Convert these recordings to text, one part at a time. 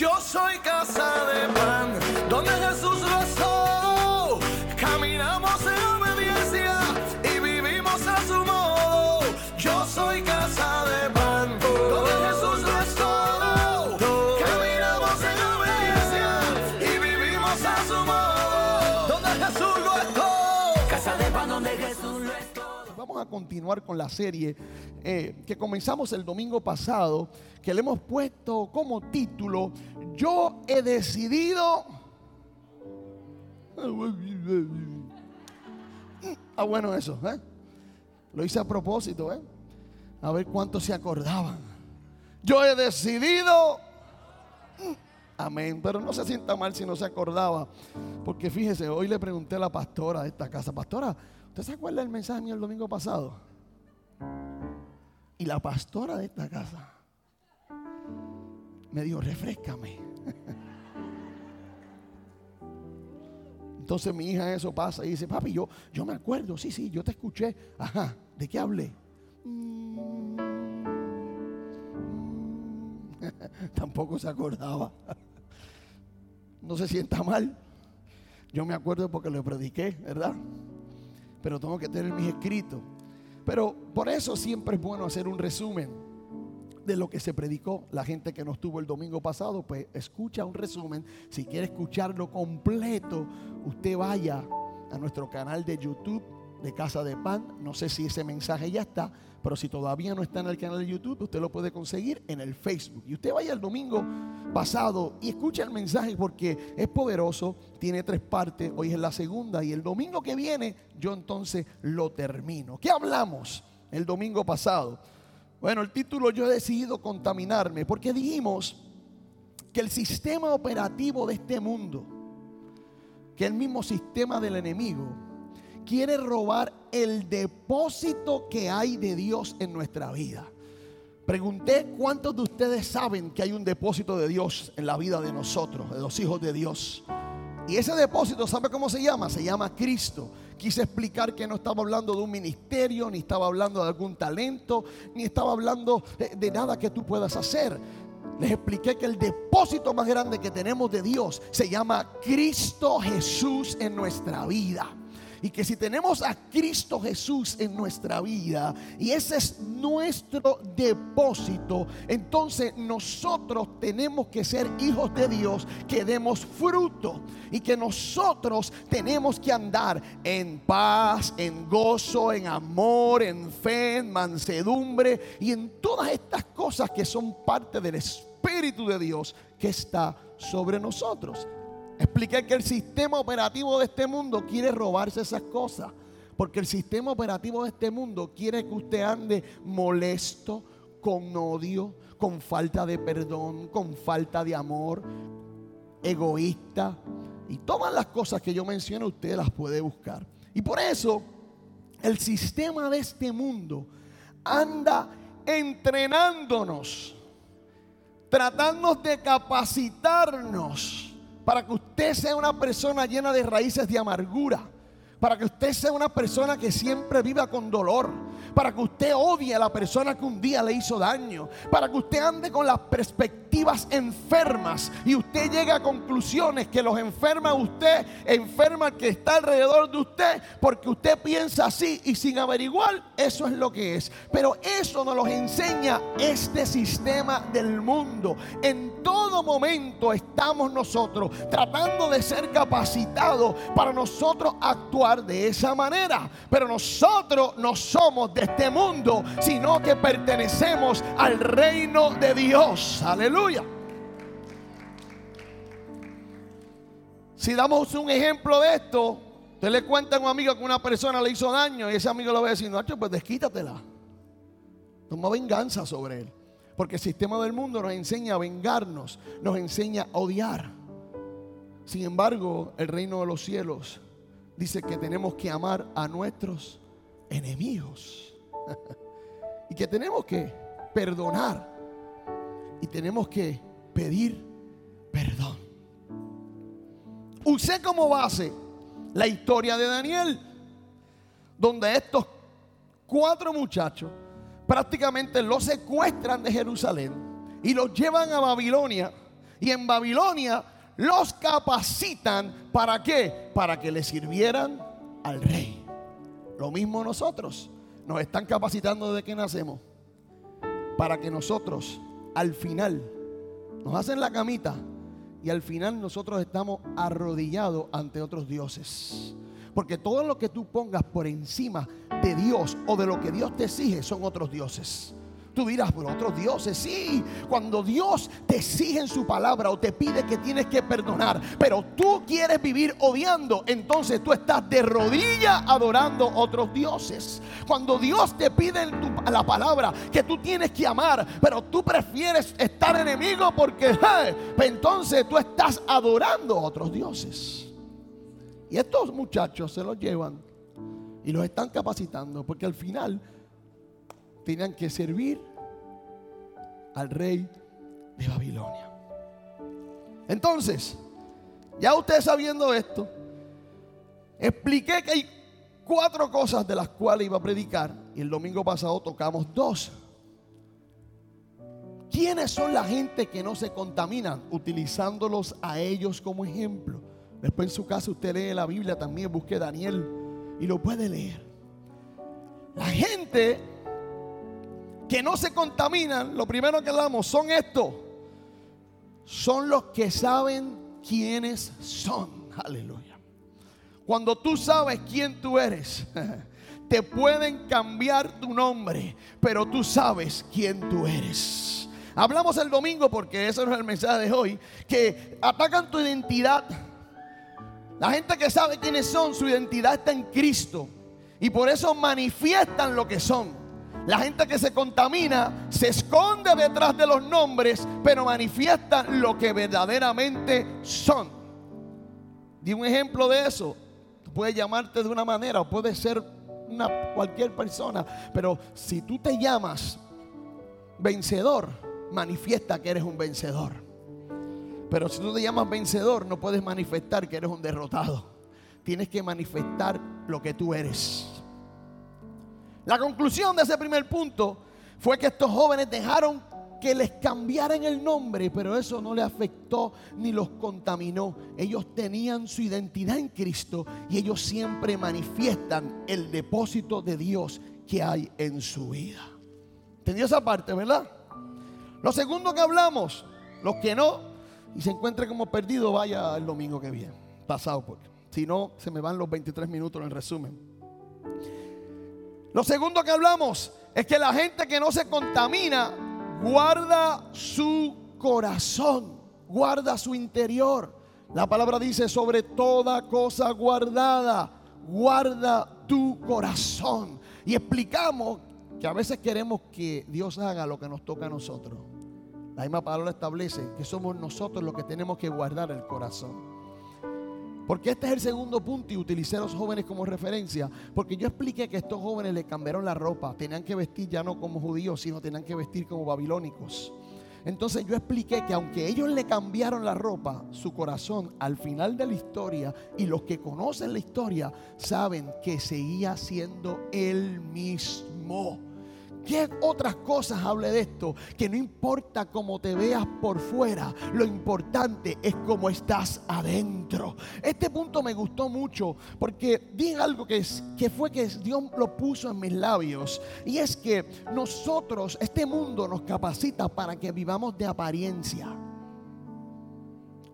Yo soy casa de pan, donde Jesús lo continuar con la serie eh, que comenzamos el domingo pasado, que le hemos puesto como título, Yo he decidido... Ah, bueno eso, ¿eh? Lo hice a propósito, ¿eh? A ver cuántos se acordaban. Yo he decidido... Amén, pero no se sienta mal si no se acordaba, porque fíjese, hoy le pregunté a la pastora de esta casa, pastora, ¿usted se acuerda del mensaje mío el domingo pasado? Y la pastora de esta casa me dijo, refrescame. Entonces mi hija eso pasa y dice, papi, yo, yo me acuerdo, sí, sí, yo te escuché. Ajá, ¿de qué hablé? Tampoco se acordaba. No se sienta mal. Yo me acuerdo porque lo prediqué, ¿verdad? Pero tengo que tener mis escritos. Pero por eso siempre es bueno hacer un resumen de lo que se predicó. La gente que no estuvo el domingo pasado, pues escucha un resumen. Si quiere escucharlo completo, usted vaya a nuestro canal de YouTube de Casa de Pan. No sé si ese mensaje ya está, pero si todavía no está en el canal de YouTube, usted lo puede conseguir en el Facebook. Y usted vaya el domingo pasado y escucha el mensaje porque es poderoso, tiene tres partes, hoy es la segunda y el domingo que viene yo entonces lo termino. ¿Qué hablamos el domingo pasado? Bueno, el título yo he decidido contaminarme porque dijimos que el sistema operativo de este mundo, que el mismo sistema del enemigo, quiere robar el depósito que hay de Dios en nuestra vida. Pregunté cuántos de ustedes saben que hay un depósito de Dios en la vida de nosotros, de los hijos de Dios. Y ese depósito, ¿sabe cómo se llama? Se llama Cristo. Quise explicar que no estaba hablando de un ministerio, ni estaba hablando de algún talento, ni estaba hablando de, de nada que tú puedas hacer. Les expliqué que el depósito más grande que tenemos de Dios se llama Cristo Jesús en nuestra vida. Y que si tenemos a Cristo Jesús en nuestra vida y ese es nuestro depósito, entonces nosotros tenemos que ser hijos de Dios que demos fruto y que nosotros tenemos que andar en paz, en gozo, en amor, en fe, en mansedumbre y en todas estas cosas que son parte del Espíritu de Dios que está sobre nosotros. Expliqué que el sistema operativo de este mundo quiere robarse esas cosas. Porque el sistema operativo de este mundo quiere que usted ande molesto, con odio, con falta de perdón, con falta de amor, egoísta. Y todas las cosas que yo menciono usted las puede buscar. Y por eso el sistema de este mundo anda entrenándonos, tratando de capacitarnos para que usted sea una persona llena de raíces de amargura, para que usted sea una persona que siempre viva con dolor, para que usted odie a la persona que un día le hizo daño, para que usted ande con las perspectivas enfermas y usted llegue a conclusiones que los enferma usted, enferma que está alrededor de usted, porque usted piensa así y sin averiguar, eso es lo que es. Pero eso nos lo enseña este sistema del mundo. En todo momento estamos nosotros tratando de ser capacitados para nosotros actuar de esa manera. Pero nosotros no somos de este mundo, sino que pertenecemos al reino de Dios. Aleluya. Si damos un ejemplo de esto, usted le cuenta a un amigo que una persona le hizo daño y ese amigo le va a decir, no, pues desquítatela. Toma venganza sobre él. Porque el sistema del mundo nos enseña a vengarnos, nos enseña a odiar. Sin embargo, el reino de los cielos dice que tenemos que amar a nuestros enemigos. y que tenemos que perdonar. Y tenemos que pedir perdón. Usé como base la historia de Daniel, donde estos cuatro muchachos prácticamente los secuestran de Jerusalén y los llevan a Babilonia. Y en Babilonia los capacitan para qué? Para que le sirvieran al rey. Lo mismo nosotros. Nos están capacitando desde que nacemos. Para que nosotros al final nos hacen la camita y al final nosotros estamos arrodillados ante otros dioses. Porque todo lo que tú pongas por encima de Dios o de lo que Dios te exige son otros dioses. Tú dirás, por otros dioses, sí. Cuando Dios te exige en su palabra o te pide que tienes que perdonar, pero tú quieres vivir odiando, entonces tú estás de rodillas adorando otros dioses. Cuando Dios te pide tu, la palabra que tú tienes que amar, pero tú prefieres estar enemigo porque pues entonces tú estás adorando a otros dioses. Y estos muchachos se los llevan y los están capacitando porque al final tenían que servir al rey de Babilonia. Entonces, ya usted sabiendo esto, expliqué que hay cuatro cosas de las cuales iba a predicar y el domingo pasado tocamos dos. ¿Quiénes son la gente que no se contaminan utilizándolos a ellos como ejemplo? Después en su casa usted lee la Biblia también, busque Daniel y lo puede leer. La gente que no se contaminan, lo primero que hablamos son estos. Son los que saben quiénes son. Aleluya. Cuando tú sabes quién tú eres, te pueden cambiar tu nombre, pero tú sabes quién tú eres. Hablamos el domingo porque ese no es el mensaje de hoy, que atacan tu identidad. La gente que sabe quiénes son, su identidad está en Cristo. Y por eso manifiestan lo que son. La gente que se contamina se esconde detrás de los nombres, pero manifiesta lo que verdaderamente son. Di un ejemplo de eso. Puede llamarte de una manera o puede ser una, cualquier persona, pero si tú te llamas vencedor, manifiesta que eres un vencedor. Pero si tú te llamas vencedor, no puedes manifestar que eres un derrotado. Tienes que manifestar lo que tú eres. La conclusión de ese primer punto fue que estos jóvenes dejaron que les cambiaran el nombre, pero eso no les afectó ni los contaminó. Ellos tenían su identidad en Cristo y ellos siempre manifiestan el depósito de Dios que hay en su vida. ¿Entendió esa parte, verdad? Lo segundo que hablamos, los que no y se encuentre como perdido, vaya el domingo que viene, pasado porque si no se me van los 23 minutos en resumen. Lo segundo que hablamos es que la gente que no se contamina guarda su corazón, guarda su interior. La palabra dice sobre toda cosa guardada, guarda tu corazón. Y explicamos que a veces queremos que Dios haga lo que nos toca a nosotros. La misma palabra establece que somos nosotros los que tenemos que guardar el corazón. Porque este es el segundo punto y utilicé a los jóvenes como referencia. Porque yo expliqué que estos jóvenes le cambiaron la ropa. Tenían que vestir ya no como judíos, sino tenían que vestir como babilónicos. Entonces yo expliqué que aunque ellos le cambiaron la ropa, su corazón al final de la historia y los que conocen la historia saben que seguía siendo el mismo. ¿Qué otras cosas hable de esto? Que no importa cómo te veas por fuera, lo importante es cómo estás adentro. Este punto me gustó mucho porque dije algo que, es, que fue que Dios lo puso en mis labios. Y es que nosotros, este mundo nos capacita para que vivamos de apariencia.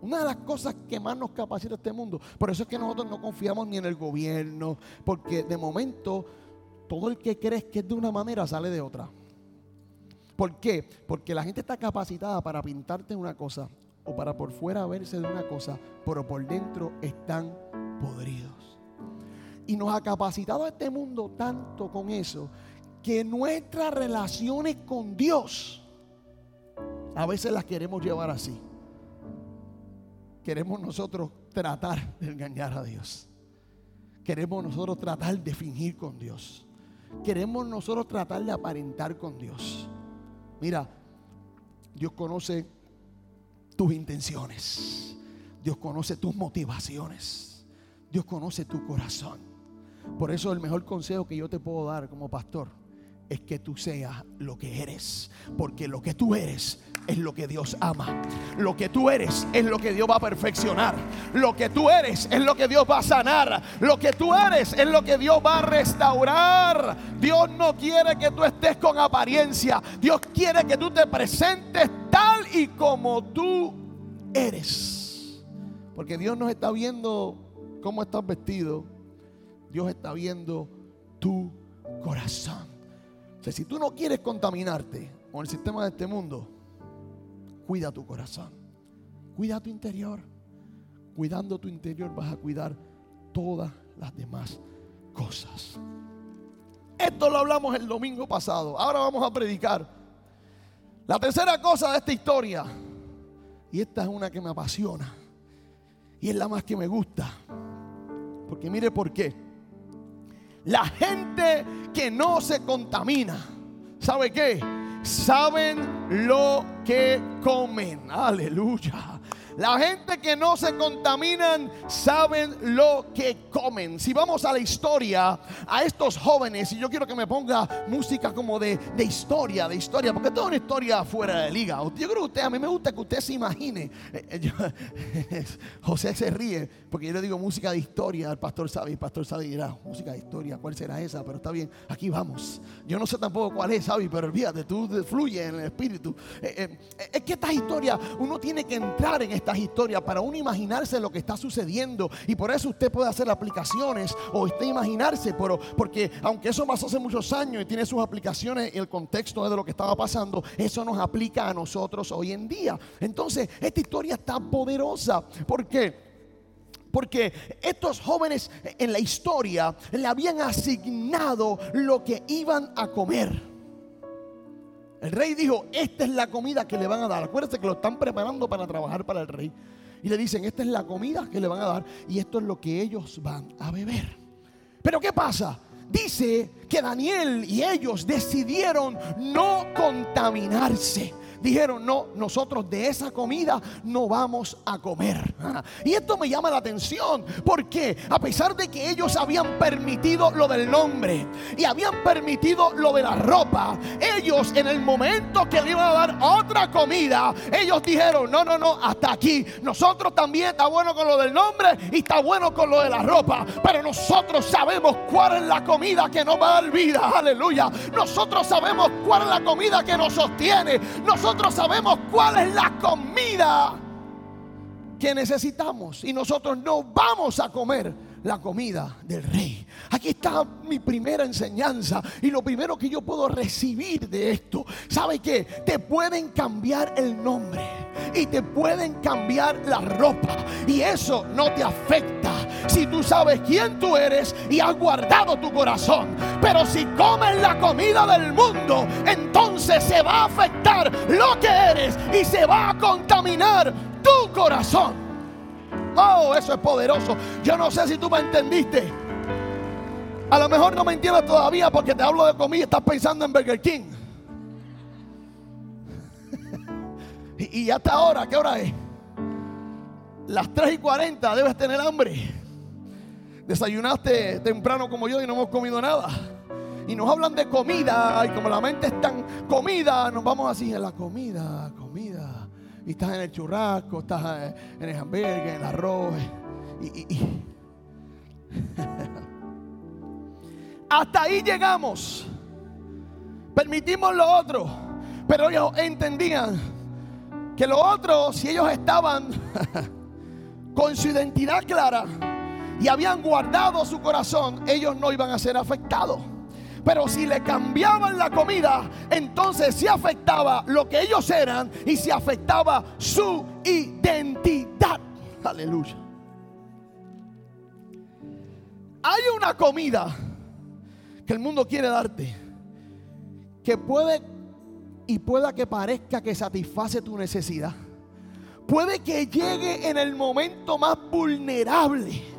Una de las cosas que más nos capacita este mundo. Por eso es que nosotros no confiamos ni en el gobierno. Porque de momento todo el que crees que es de una manera sale de otra. ¿Por qué? Porque la gente está capacitada para pintarte una cosa o para por fuera verse de una cosa, pero por dentro están podridos. Y nos ha capacitado este mundo tanto con eso que nuestras relaciones con Dios a veces las queremos llevar así. Queremos nosotros tratar de engañar a Dios. Queremos nosotros tratar de fingir con Dios queremos nosotros tratar de aparentar con Dios. Mira, Dios conoce tus intenciones. Dios conoce tus motivaciones. Dios conoce tu corazón. Por eso el mejor consejo que yo te puedo dar como pastor es que tú seas lo que eres. Porque lo que tú eres, es lo que Dios ama. Lo que tú eres es lo que Dios va a perfeccionar. Lo que tú eres es lo que Dios va a sanar. Lo que tú eres es lo que Dios va a restaurar. Dios no quiere que tú estés con apariencia. Dios quiere que tú te presentes tal y como tú eres. Porque Dios no está viendo cómo estás vestido. Dios está viendo tu corazón. Si tú no quieres contaminarte con el sistema de este mundo, cuida tu corazón. Cuida tu interior. Cuidando tu interior vas a cuidar todas las demás cosas. Esto lo hablamos el domingo pasado. Ahora vamos a predicar. La tercera cosa de esta historia, y esta es una que me apasiona, y es la más que me gusta, porque mire por qué. La gente que no se contamina, ¿sabe qué? Saben lo que comen. Aleluya. La gente que no se contaminan saben lo que comen. Si vamos a la historia, a estos jóvenes, y yo quiero que me ponga música como de, de historia, de historia, porque toda una historia fuera de liga. Yo creo que usted, a mí me gusta que usted se imagine. Eh, eh, José se ríe porque yo le digo música de historia al pastor Sabi. El pastor Sabi dirá, música de historia, ¿cuál será esa? Pero está bien, aquí vamos. Yo no sé tampoco cuál es, Sabi, pero olvídate, tú fluye en el espíritu. Eh, es que estas historias, uno tiene que entrar en estas historias para uno imaginarse lo que está sucediendo. Y por eso usted puede hacer aplicaciones o usted imaginarse, pero porque aunque eso pasó hace muchos años y tiene sus aplicaciones y el contexto de lo que estaba pasando, eso nos aplica a nosotros hoy en día. Entonces, esta historia está poderosa. Porque estos jóvenes en la historia le habían asignado lo que iban a comer. El rey dijo, esta es la comida que le van a dar. Acuérdense que lo están preparando para trabajar para el rey. Y le dicen, esta es la comida que le van a dar y esto es lo que ellos van a beber. Pero ¿qué pasa? Dice que Daniel y ellos decidieron no contaminarse. Dijeron, no, nosotros de esa comida no vamos a comer. Ah, Y esto me llama la atención porque a pesar de que ellos habían permitido lo del nombre y habían permitido lo de la ropa, ellos en el momento que le iban a dar otra comida, ellos dijeron, no, no, no, hasta aquí. Nosotros también está bueno con lo del nombre y está bueno con lo de la ropa, pero nosotros sabemos cuál es la comida que nos va a dar vida. Aleluya. Nosotros sabemos cuál es la comida que nos sostiene. Sabemos cuál es la comida que necesitamos y nosotros no vamos a comer la comida del rey. Aquí está mi primera enseñanza y lo primero que yo puedo recibir de esto, ¿sabe qué? Te pueden cambiar el nombre y te pueden cambiar la ropa y eso no te afecta si tú sabes quién tú eres y has guardado tu corazón. Pero si comes la comida del mundo, entonces se va a afectar lo que eres y se va a contaminar tu corazón. Oh, eso es poderoso. Yo no sé si tú me entendiste. A lo mejor no me entiendes todavía porque te hablo de comida y estás pensando en Burger King. y, y hasta ahora, ¿qué hora es? Las 3 y 40, debes tener hambre. Desayunaste temprano como yo y no hemos comido nada. Y nos hablan de comida y como la mente es tan comida, nos vamos así en la comida, comida. Y estás en el churrasco, estás eh, en el hamburgues, en el arroz. Y, y- y- Hasta ahí llegamos. Permitimos lo otro. Pero ellos entendían que lo otro, si ellos estaban con su identidad clara y habían guardado su corazón, ellos no iban a ser afectados. Pero si le cambiaban la comida, entonces se afectaba lo que ellos eran y se afectaba su identidad. Aleluya. Hay una comida que el mundo quiere darte que puede y pueda que parezca que satisface tu necesidad. Puede que llegue en el momento más vulnerable.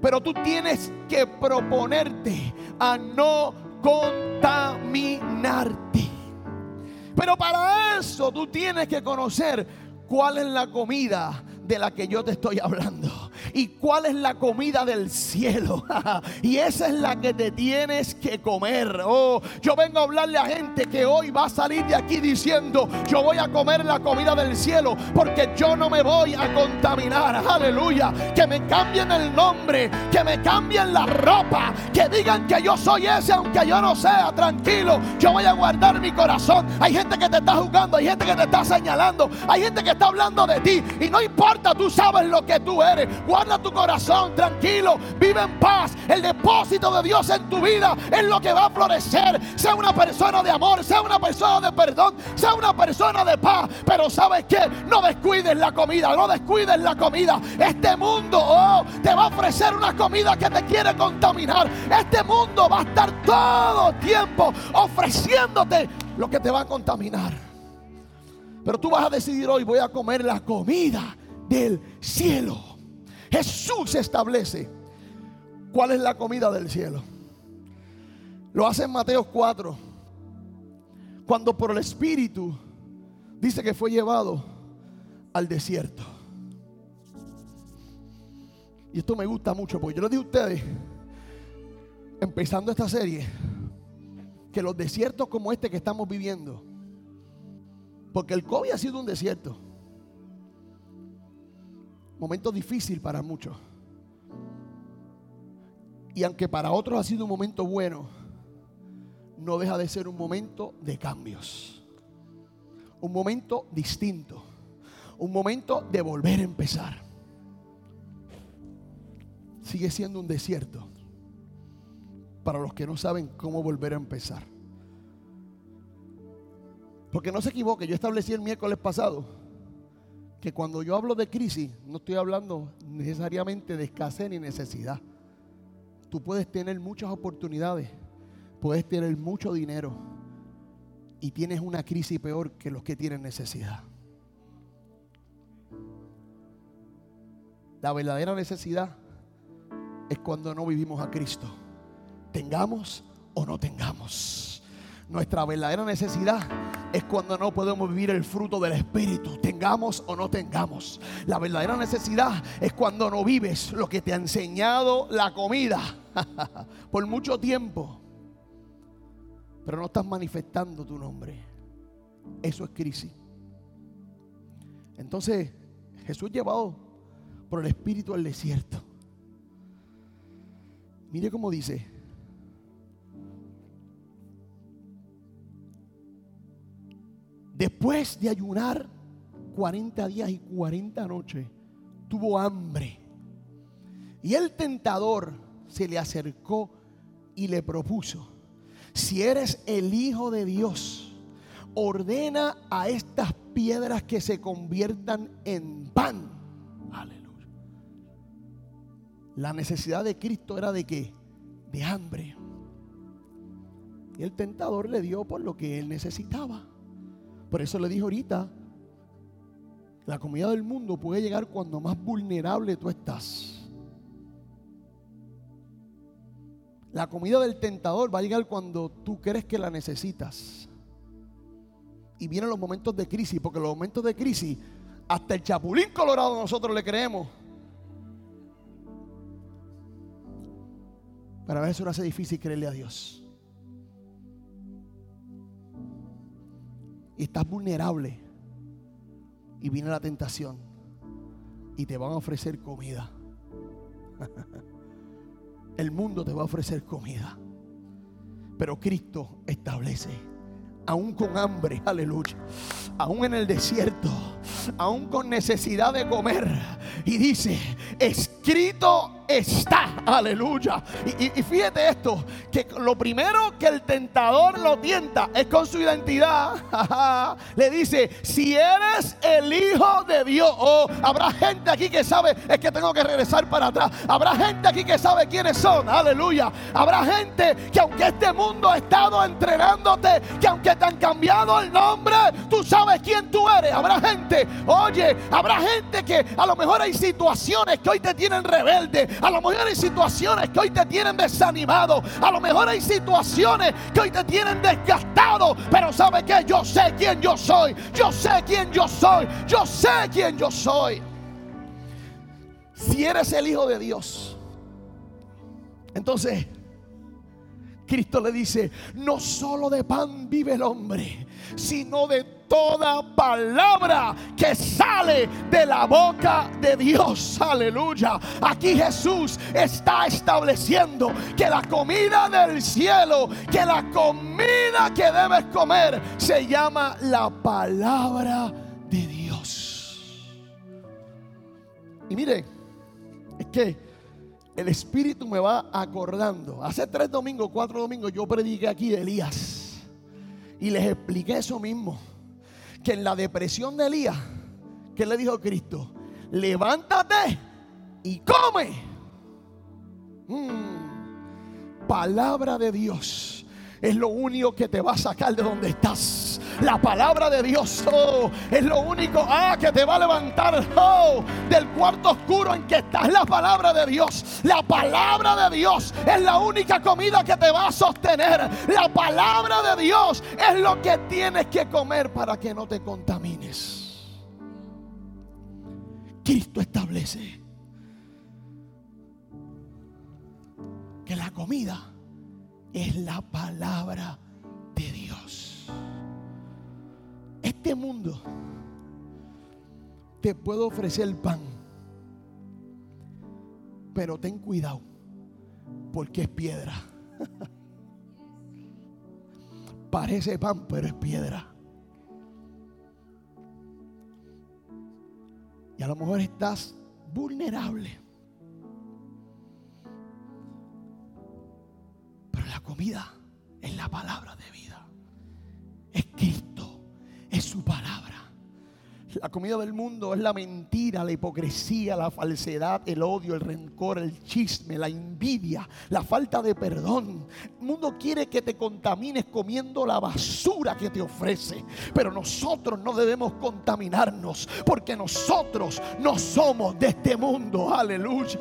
Pero tú tienes que proponerte a no contaminarte. Pero para eso tú tienes que conocer cuál es la comida de la que yo te estoy hablando. ¿Y cuál es la comida del cielo? y esa es la que te tienes que comer. Oh, yo vengo a hablarle a gente que hoy va a salir de aquí diciendo, yo voy a comer la comida del cielo porque yo no me voy a contaminar. Aleluya. Que me cambien el nombre, que me cambien la ropa, que digan que yo soy ese aunque yo no sea. Tranquilo, yo voy a guardar mi corazón. Hay gente que te está jugando, hay gente que te está señalando, hay gente que está hablando de ti y no importa, tú sabes lo que tú eres. Guarda tu corazón, tranquilo, vive en paz. El depósito de Dios en tu vida es lo que va a florecer. Sea una persona de amor, sea una persona de perdón, sea una persona de paz. Pero sabes que no descuides la comida, no descuides la comida. Este mundo oh, te va a ofrecer una comida que te quiere contaminar. Este mundo va a estar todo tiempo ofreciéndote lo que te va a contaminar. Pero tú vas a decidir hoy, voy a comer la comida del cielo. Jesús establece cuál es la comida del cielo. Lo hace en Mateo 4. Cuando por el Espíritu dice que fue llevado al desierto. Y esto me gusta mucho, porque yo les digo a ustedes, empezando esta serie, que los desiertos como este que estamos viviendo, porque el COVID ha sido un desierto, momento difícil para muchos. Y aunque para otros ha sido un momento bueno, no deja de ser un momento de cambios. Un momento distinto. Un momento de volver a empezar. Sigue siendo un desierto para los que no saben cómo volver a empezar. Porque no se equivoque, yo establecí el miércoles pasado que cuando yo hablo de crisis, no estoy hablando necesariamente de escasez ni necesidad. Tú puedes tener muchas oportunidades, puedes tener mucho dinero y tienes una crisis peor que los que tienen necesidad. La verdadera necesidad es cuando no vivimos a Cristo, tengamos o no tengamos. Nuestra verdadera necesidad es cuando no podemos vivir el fruto del Espíritu, tengamos o no tengamos. La verdadera necesidad es cuando no vives lo que te ha enseñado la comida por mucho tiempo, pero no estás manifestando tu nombre. Eso es crisis. Entonces, Jesús llevado por el Espíritu al desierto. Mire cómo dice, Después de ayunar 40 días y 40 noches, tuvo hambre. Y el tentador se le acercó y le propuso, si eres el Hijo de Dios, ordena a estas piedras que se conviertan en pan. Aleluya. La necesidad de Cristo era de qué? De hambre. Y el tentador le dio por lo que él necesitaba. Por eso le dijo ahorita, la comida del mundo puede llegar cuando más vulnerable tú estás. La comida del tentador va a llegar cuando tú crees que la necesitas. Y vienen los momentos de crisis, porque los momentos de crisis, hasta el chapulín colorado nosotros le creemos. Pero a veces lo hace difícil creerle a Dios. Y estás vulnerable y viene la tentación y te van a ofrecer comida. El mundo te va a ofrecer comida. Pero Cristo establece, aún con hambre, aleluya, aún en el desierto, aún con necesidad de comer. Y dice, escrito está. Aleluya. Y, fíjate esto, que lo primero que el tentador lo tienta es con su identidad. Le dice, si eres el Hijo de Dios, oh, habrá gente aquí que sabe, es que tengo que regresar para atrás. Habrá gente aquí que sabe quiénes son. Aleluya. Habrá gente que aunque este mundo ha estado entrenándote, que aunque te han cambiado el nombre, tú sabes quién tú eres. Habrá gente, oye, habrá gente que a lo mejor hay situaciones que hoy te tienen rebelde a lo mejor hay situaciones que hoy te tienen desanimado. A lo mejor hay situaciones que hoy te tienen desgastado. Pero ¿sabe que Yo sé quién yo soy. Yo sé quién yo soy. Yo sé quién yo soy. Si eres el Hijo de Dios, entonces Cristo le dice, no solo de pan vive el hombre, sino de toda palabra que sale de la boca de Dios. Aleluya. Aquí Jesús está estableciendo que la comida del cielo, que la comida que debes comer, se llama la palabra de Dios. Y mire, es que el Espíritu me va acordando. Hace tres domingos, cuatro domingos, yo prediqué aquí de Elías. Y les expliqué eso mismo. Que en la depresión de Elías, ¿qué le dijo Cristo? Levántate y come. Mm. palabra de Dios es lo único que te va a sacar de donde estás. La palabra de Dios oh, es lo único ah, que te va a levantar oh, del cuarto oscuro en que estás. La palabra de Dios. La palabra de Dios es la única comida que te va a sostener. La palabra de Dios es lo que tienes que comer para que no te contamines. Cristo establece que la comida es la palabra de Dios. Este mundo te puede ofrecer pan, pero ten cuidado, porque es piedra. Parece pan, pero es piedra. Y a lo mejor estás vulnerable. Es la palabra de vida. Es Cristo, es su palabra. La comida del mundo es la mentira, la hipocresía, la falsedad, el odio, el rencor, el chisme, la envidia, la falta de perdón. El mundo quiere que te contamines comiendo la basura que te ofrece. Pero nosotros no debemos contaminarnos porque nosotros no somos de este mundo. Aleluya.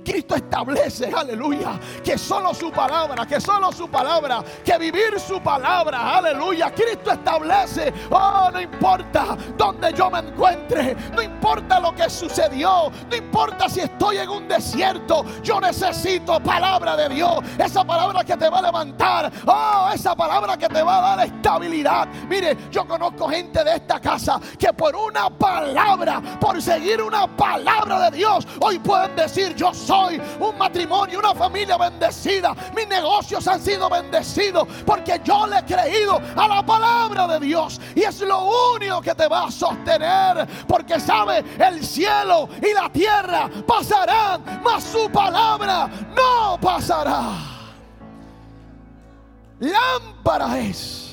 Cristo establece, aleluya, que solo su palabra, que solo su palabra, que vivir su palabra, aleluya. Cristo establece, oh, no importa donde yo me encuentre, no importa lo que sucedió, no importa si estoy en un desierto, yo necesito palabra de Dios, esa palabra que te va a levantar, oh, esa palabra que te va a dar estabilidad. Mire, yo conozco gente de esta casa que por una palabra, por seguir una palabra de Dios, hoy pueden decir, yo soy un matrimonio, una familia bendecida. Mis negocios han sido bendecidos porque yo le he creído a la palabra de Dios. Y es lo único que te va a sostener. Porque sabe, el cielo y la tierra pasarán, mas su palabra no pasará. Lámpara es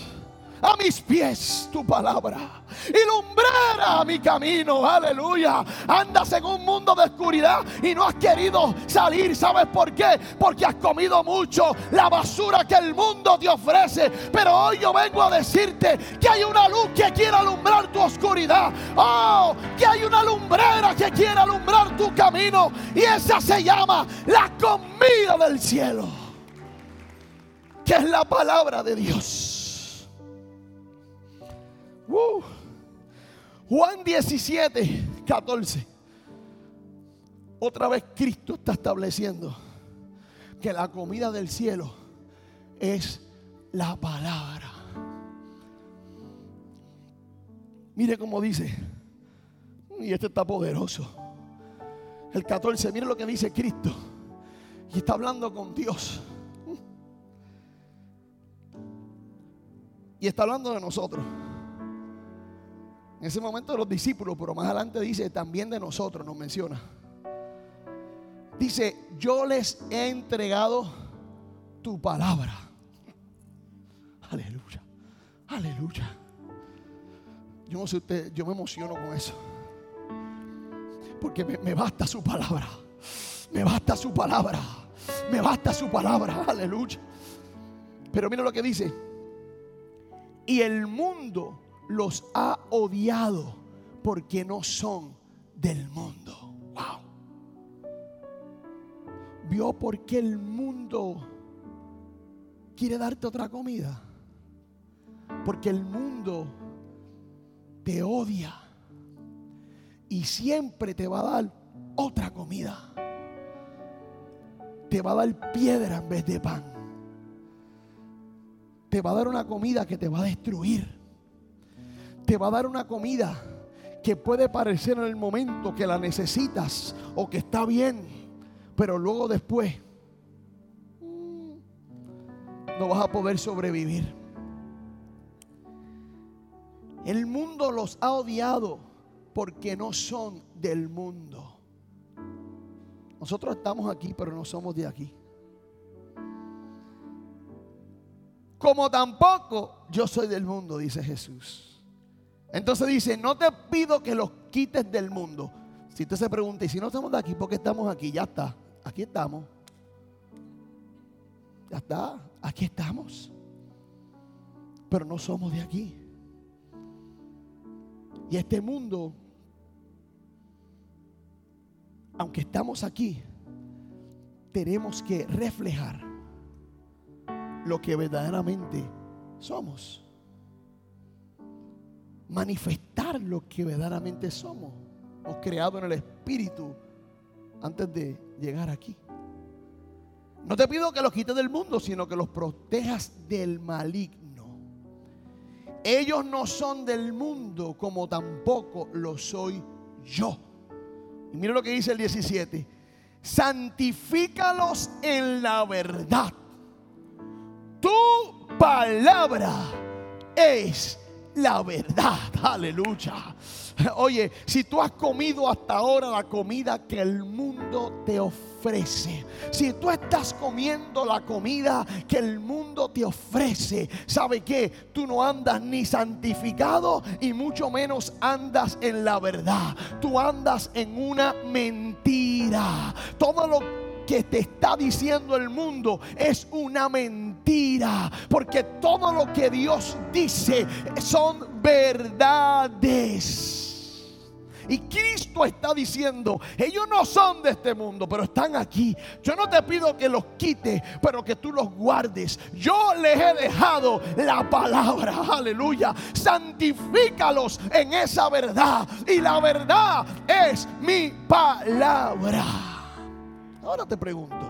a mis pies tu palabra y mi camino. Aleluya. Andas en un mundo de oscuridad y no has querido salir. ¿Sabes por qué? Porque has comido mucho la basura que el mundo te ofrece. Pero hoy yo vengo a decirte que hay una luz que quiere alumbrar tu oscuridad. Oh, que hay una lumbrera que quiere alumbrar tu camino. Y esa se llama la comida del cielo. Que es la palabra de Dios. Juan 17, 14. Otra vez Cristo está estableciendo que la comida del cielo es la palabra. Mire cómo dice. Y este está poderoso. El 14, mire lo que dice Cristo. Y está hablando con Dios. Y está hablando de nosotros. En ese momento de los discípulos, pero más adelante dice también de nosotros, nos menciona. Dice, yo les he entregado tu palabra. Aleluya, aleluya. Yo no sé usted, yo me emociono con eso. Porque me, me basta su palabra. Me basta su palabra. Me basta su palabra. Aleluya. Pero mira lo que dice. Y el mundo los ha odiado porque no son del mundo. Wow. ¿Vio por qué el mundo quiere darte otra comida? Porque el mundo te odia y siempre te va a dar otra comida. Te va a dar piedra en vez de pan. Te va a dar una comida que te va a destruir. Te va a dar una comida que puede parecer en el momento que la necesitas o que está bien, pero luego después mm, no vas a poder sobrevivir. El mundo los ha odiado porque no son del mundo. Nosotros estamos aquí, pero no somos de aquí. Como tampoco yo soy del mundo, dice Jesús. Entonces dice, no te pido que los quites del mundo. Si usted se pregunta, y si no estamos de aquí, ¿por qué estamos aquí? Ya está, aquí estamos. Ya está, aquí estamos. Pero no somos de aquí. Y este mundo aunque estamos aquí, tenemos que reflejar lo que verdaderamente somos. Manifestar lo que verdaderamente somos. Hemos creado en el Espíritu antes de llegar aquí. No te pido que los quites del mundo, sino que los protejas del maligno. Ellos no son del mundo como tampoco lo soy yo. Y mira lo que dice el 17. Santifícalos en la verdad. Tu palabra es la verdad. Aleluya. Oye, si tú has comido hasta ahora la comida que el mundo te ofrece, si tú estás comiendo la comida que el mundo te ofrece, ¿sabe qué? Tú no andas ni santificado y mucho menos andas en la verdad. Tú andas en una mentira. Todo lo que te está diciendo el mundo es una mentira. Porque todo lo que Dios dice son verdades. Y Cristo está diciendo, ellos no son de este mundo, pero están aquí. Yo no te pido que los quites, pero que tú los guardes. Yo les he dejado la palabra, aleluya. Santifícalos en esa verdad. Y la verdad es mi palabra. Ahora te pregunto,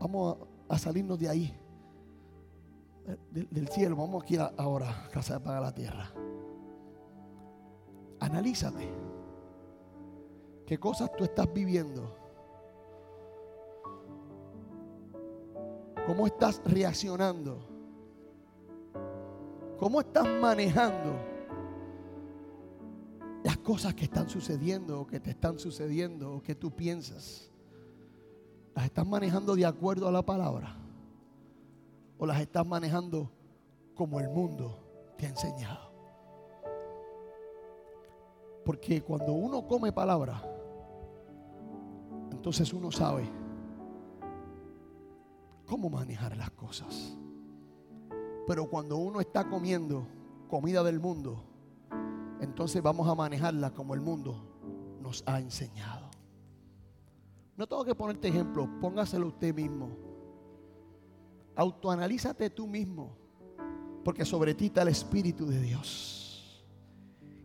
vamos a, salirnos de ahí, eh, del, cielo, vamos aquí ahora, casa de la tierra. Analízate. ¿Qué cosas tú estás viviendo? ¿Cómo estás reaccionando? ¿Cómo estás manejando las cosas que están sucediendo o que te están sucediendo o que tú piensas, ¿las estás manejando de acuerdo a la palabra? ¿O las estás manejando como el mundo te ha enseñado? Porque cuando uno come palabra, entonces uno sabe cómo manejar las cosas. Pero cuando uno está comiendo comida del mundo, entonces vamos a manejarla como el mundo nos ha enseñado. No tengo que ponerte ejemplo, póngaselo usted mismo. Autoanalízate tú mismo, porque sobre ti está el Espíritu de Dios.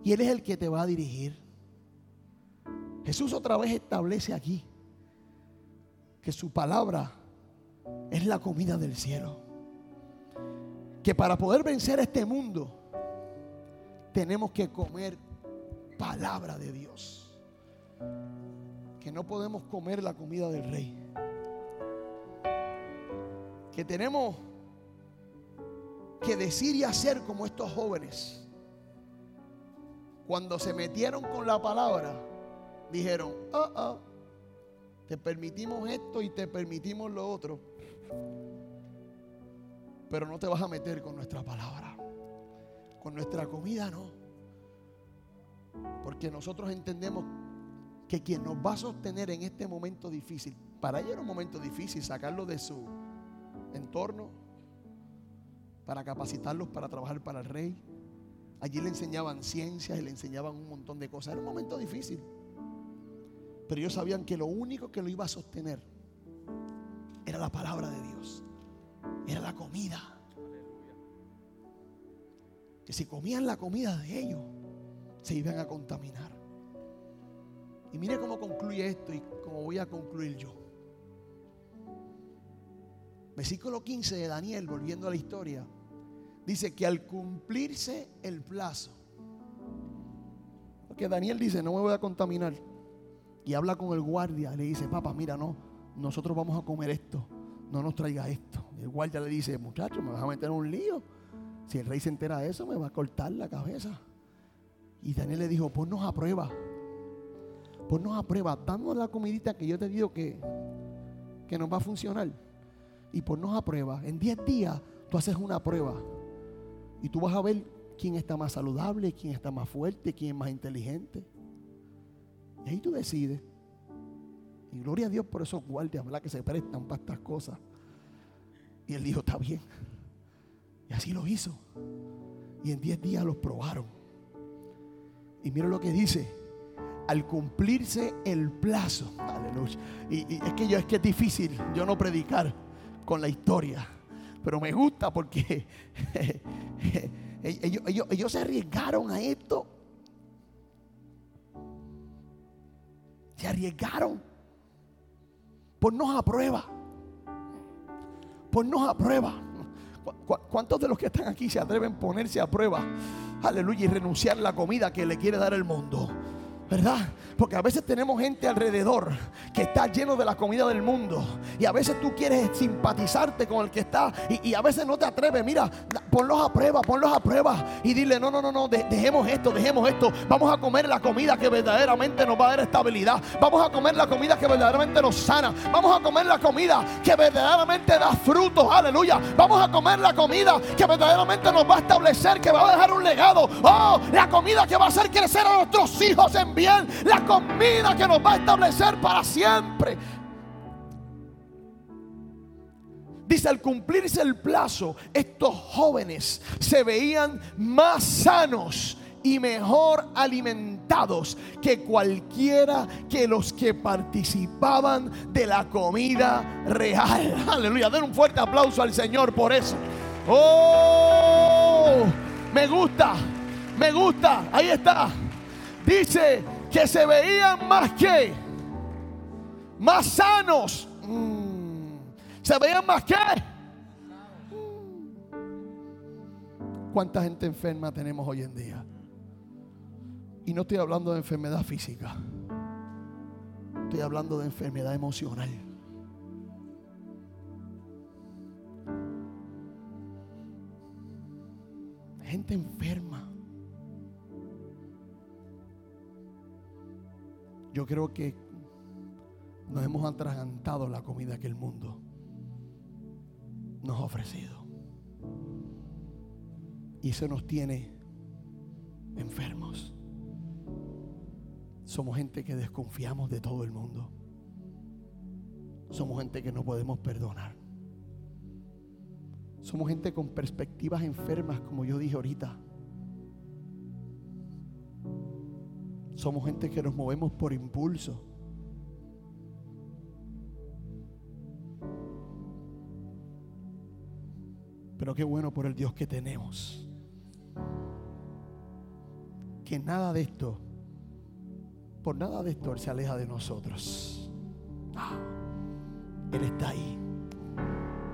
Y Él es el que te va a dirigir. Jesús otra vez establece aquí que su palabra es la comida del cielo. Que para poder vencer este mundo, tenemos que comer palabra de Dios. Que no podemos comer la comida del rey. Que tenemos que decir y hacer como estos jóvenes. Cuando se metieron con la palabra, dijeron, oh, oh, te permitimos esto y te permitimos lo otro. Pero no te vas a meter con nuestra palabra. Con nuestra comida no. Porque nosotros entendemos que quien nos va a sostener en este momento difícil, para ellos era un momento difícil sacarlo de su entorno, para capacitarlos para trabajar para el rey. Allí le enseñaban ciencias y le enseñaban un montón de cosas. Era un momento difícil. Pero ellos sabían que lo único que lo iba a sostener era la palabra de Dios. Era la comida que si comían la comida de ellos, se iban a contaminar. Y mire cómo concluye esto y cómo voy a concluir yo. Versículo 15 de Daniel, volviendo a la historia, dice que al cumplirse el plazo, porque Daniel dice, no me voy a contaminar, y habla con el guardia, le dice, papá, mira, no, nosotros vamos a comer esto, no nos traiga esto. Y el guardia le dice, muchacho, me vas a meter en un lío. Si el rey se entera de eso, me va a cortar la cabeza. Y Daniel le dijo, ponnos a prueba. Ponnos a prueba. Danos la comidita que yo te digo que, que nos va a funcionar. Y ponnos a prueba. En 10 días tú haces una prueba. Y tú vas a ver quién está más saludable, quién está más fuerte, quién es más inteligente. Y ahí tú decides. Y gloria a Dios por esos guardias, ¿verdad? Que se prestan para estas cosas. Y él dijo, está bien. Y así lo hizo. Y en 10 días los probaron. Y mira lo que dice. Al cumplirse el plazo. Aleluya. Y, es que yo es que es difícil yo no predicar con la historia. Pero me gusta porque ellos, ellos- ellos se arriesgaron a esto. Se arriesgaron. Ponnos a prueba. Ponnos a prueba. ¿Cu- cu- ¿Cuántos de los que están aquí se atreven a ponerse a prueba? Aleluya y renunciar la comida que le quiere dar el mundo. ¿Verdad? Porque a veces tenemos gente alrededor que está lleno de la comida del mundo. Y a veces tú quieres simpatizarte con el que está. Y, y a veces no te atreves. Mira, ponlos a prueba, ponlos a prueba. Y dile, no, no, no, no, de- dejemos esto, dejemos esto. Vamos a comer la comida que verdaderamente nos va a dar estabilidad. Vamos a comer la comida que verdaderamente nos sana. Vamos a comer la comida que verdaderamente da frutos. Aleluya. Vamos a comer la comida que verdaderamente nos va a establecer, que va a dejar un legado. Oh, la comida que va a hacer crecer a nuestros hijos en La comida que nos va a establecer para siempre. Dice, al cumplirse el plazo, estos jóvenes se veían más sanos y mejor alimentados que cualquiera que los que participaban de la comida real. Aleluya, den un fuerte aplauso al Señor por eso. Oh, me gusta, me gusta, ahí está. Dice que se veían más que, más sanos. Mm. Se veían más que. ¿Cuánta gente enferma tenemos hoy en día? Y no estoy hablando de enfermedad física. Estoy hablando de enfermedad emocional. Gente enferma. Yo creo que nos hemos atragantado la comida que el mundo nos ha ofrecido. Y eso nos tiene enfermos. Somos gente que desconfiamos de todo el mundo. Somos gente que no podemos perdonar. Somos gente con perspectivas enfermas, como yo dije ahorita. Somos gente que nos movemos por impulso. Pero qué bueno por el Dios que tenemos. Que nada de esto, por nada de esto Él se aleja de nosotros. Ah, Él está ahí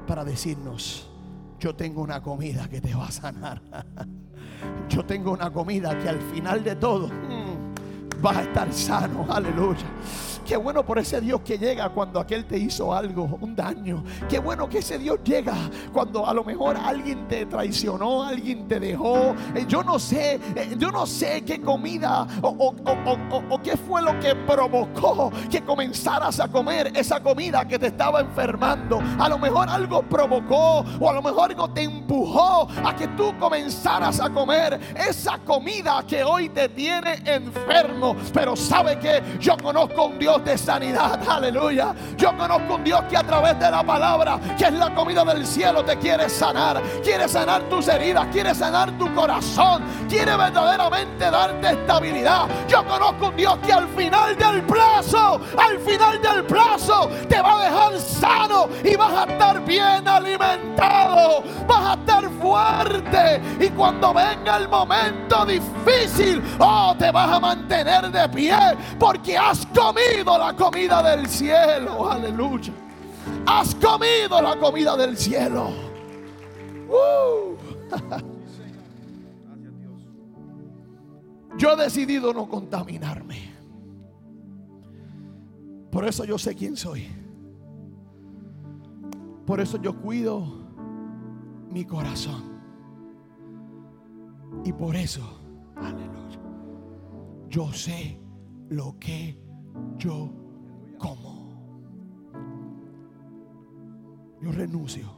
para decirnos, yo tengo una comida que te va a sanar. Yo tengo una comida que al final de todo vas a estar sano. Aleluya. Qué bueno por ese Dios que llega cuando aquel te hizo algo, un daño. Qué bueno que ese Dios llega cuando a lo mejor alguien te traicionó, alguien te dejó. Eh, Yo no sé, eh, yo no sé qué comida o, o- qué fue lo que provocó que comenzaras a comer esa comida que te estaba enfermando. A lo mejor algo provocó o a lo mejor algo te empujó a que tú comenzaras a comer esa comida que hoy te tiene enfermo. Pero sabe que yo conozco un Dios de sanidad. Aleluya. Yo conozco un Dios que a través de la palabra, que es la comida del cielo, te quiere sanar. Quiere sanar tus heridas, quiere sanar tu corazón, quiere verdaderamente darte estabilidad. Yo conozco un Dios que al final del plazo, al final del plazo, te va a dejar sano y vas a estar bien alimentado, vas a estar fuerte. Y cuando venga el momento difícil, oh, te vas a mantener de pie porque has comido la comida del cielo. Aleluya. Has comido la comida del cielo. Uh. Yo he decidido no contaminarme. Por eso yo sé quién soy. Por eso yo cuido mi corazón. Y por eso, aleluya, yo sé lo que yo como. Yo renuncio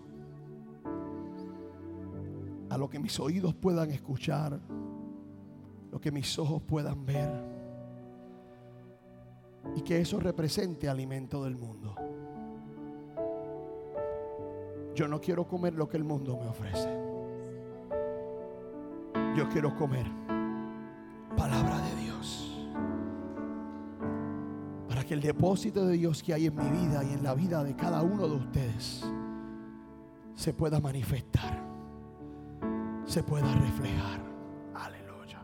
a lo que mis oídos puedan escuchar, lo que mis ojos puedan ver y que eso represente alimento del mundo. Yo no quiero comer lo que el mundo me ofrece. Yo quiero comer palabra depósito de Dios que hay en mi vida y en la vida de cada uno de ustedes se pueda manifestar, se pueda reflejar. Aleluya.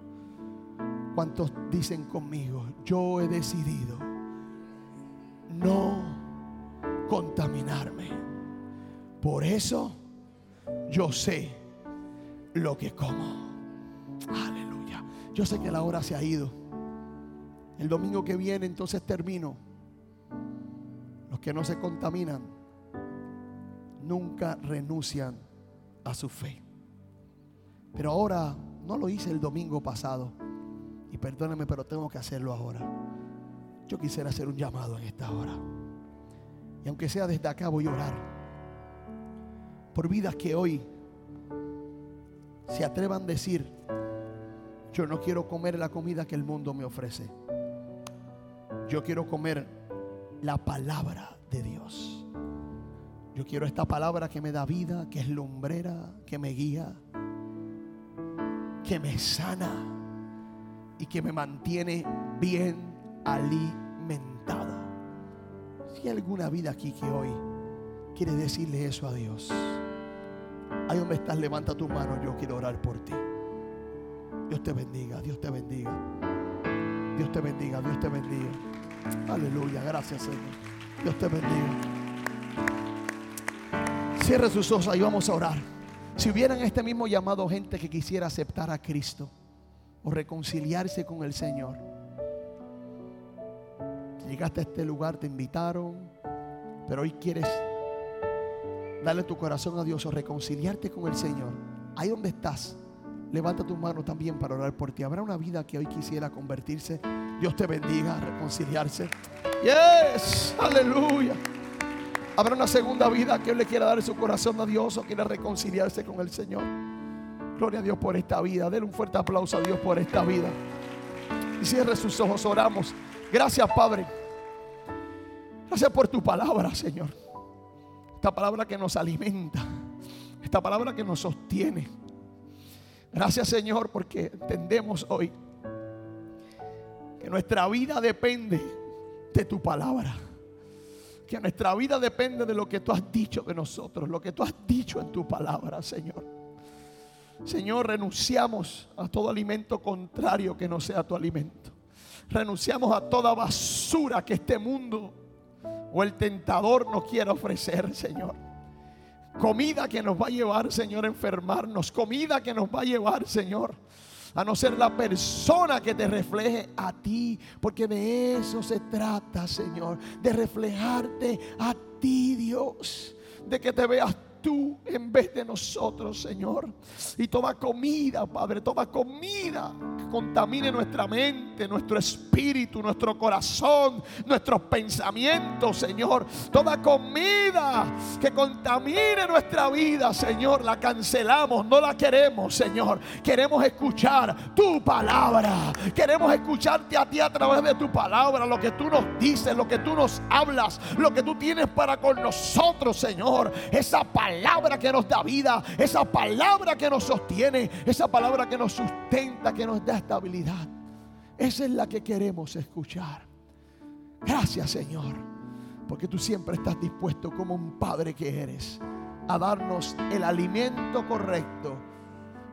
¿Cuántos dicen conmigo? Yo he decidido no contaminarme. Por eso yo sé lo que como. Aleluya. Yo sé que la hora se ha ido. El domingo que viene entonces termino. Que no se contaminan nunca renuncian a su fe. Pero ahora no lo hice el domingo pasado. Y perdónenme, pero tengo que hacerlo ahora. Yo quisiera hacer un llamado en esta hora. Y aunque sea desde acá, voy a orar por vidas que hoy se atrevan a decir, yo no quiero comer la comida que el mundo me ofrece. Yo quiero comer la palabra de Dios. Yo quiero esta palabra que me da vida, que es lumbrera, que me guía, que me sana y que me mantiene bien alimentado. Si hay alguna vida aquí que hoy quiere decirle eso a Dios, ahí donde estás, levanta tu mano, yo quiero orar por ti. Dios te bendiga, Dios te bendiga. Dios te bendiga, Dios te bendiga. Aleluya, gracias Señor. Dios te bendiga. Cierre sus ojos y vamos a orar. Si hubieran este mismo llamado gente que quisiera aceptar a Cristo o reconciliarse con el Señor Llegaste a este lugar, te invitaron, pero hoy quieres darle tu corazón a Dios o reconciliarte con el Señor. Ahí donde estás, levanta tu mano también para orar por ti. Habrá una vida que hoy quisiera convertirse. Dios te bendiga, reconciliarse. Yes, aleluya. Habrá una segunda vida que le quiera dar su corazón a Dios o quiera reconciliarse con el Señor. Gloria a Dios por esta vida. Denle un fuerte aplauso a Dios por esta vida. Y cierre sus ojos, oramos. Gracias, Padre. Gracias por tu palabra, Señor. Esta palabra que nos alimenta. Esta palabra que nos sostiene. Gracias, Señor, porque entendemos hoy que nuestra vida depende de tu palabra. Que nuestra vida depende de lo que tú has dicho de nosotros, lo que tú has dicho en tu palabra, Señor. Señor, renunciamos a todo alimento contrario que no sea tu alimento. Renunciamos a toda basura que este mundo o el tentador nos quiere ofrecer, Señor. Comida que nos va a llevar, Señor, a enfermarnos. Comida que nos va a llevar, Señor, a no ser la persona que te refleje a ti. Porque de eso se trata, Señor. De reflejarte a ti, Dios. De que te veas tú en vez de nosotros, Señor. Y toma comida, Padre, toma comida que contamine nuestra mente, nuestro espíritu, nuestro corazón, nuestros pensamientos, Señor. Toma comida que contamine nuestra vida, Señor. La cancelamos, no la queremos, Señor. Queremos escuchar tu palabra. Queremos escucharte a ti a través de tu palabra, lo que tú nos dices, lo que tú nos hablas, lo que tú tienes para con nosotros, Señor. Esa palabra palabra que nos da vida, esa palabra que nos sostiene, esa palabra que nos sustenta, que nos da estabilidad. Esa es la que queremos escuchar. Gracias Señor, porque tú siempre estás dispuesto como un padre que eres a darnos el alimento correcto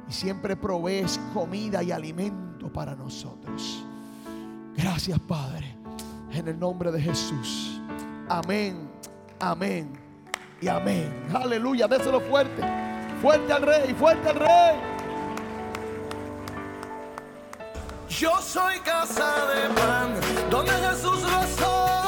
y siempre provees comida y alimento para nosotros. Gracias Padre, en el nombre de Jesús. Amén, amén y amén. Aleluya, déselo fuerte. Fuerte al rey, fuerte al rey. Yo soy casa de pan, donde Jesús razón.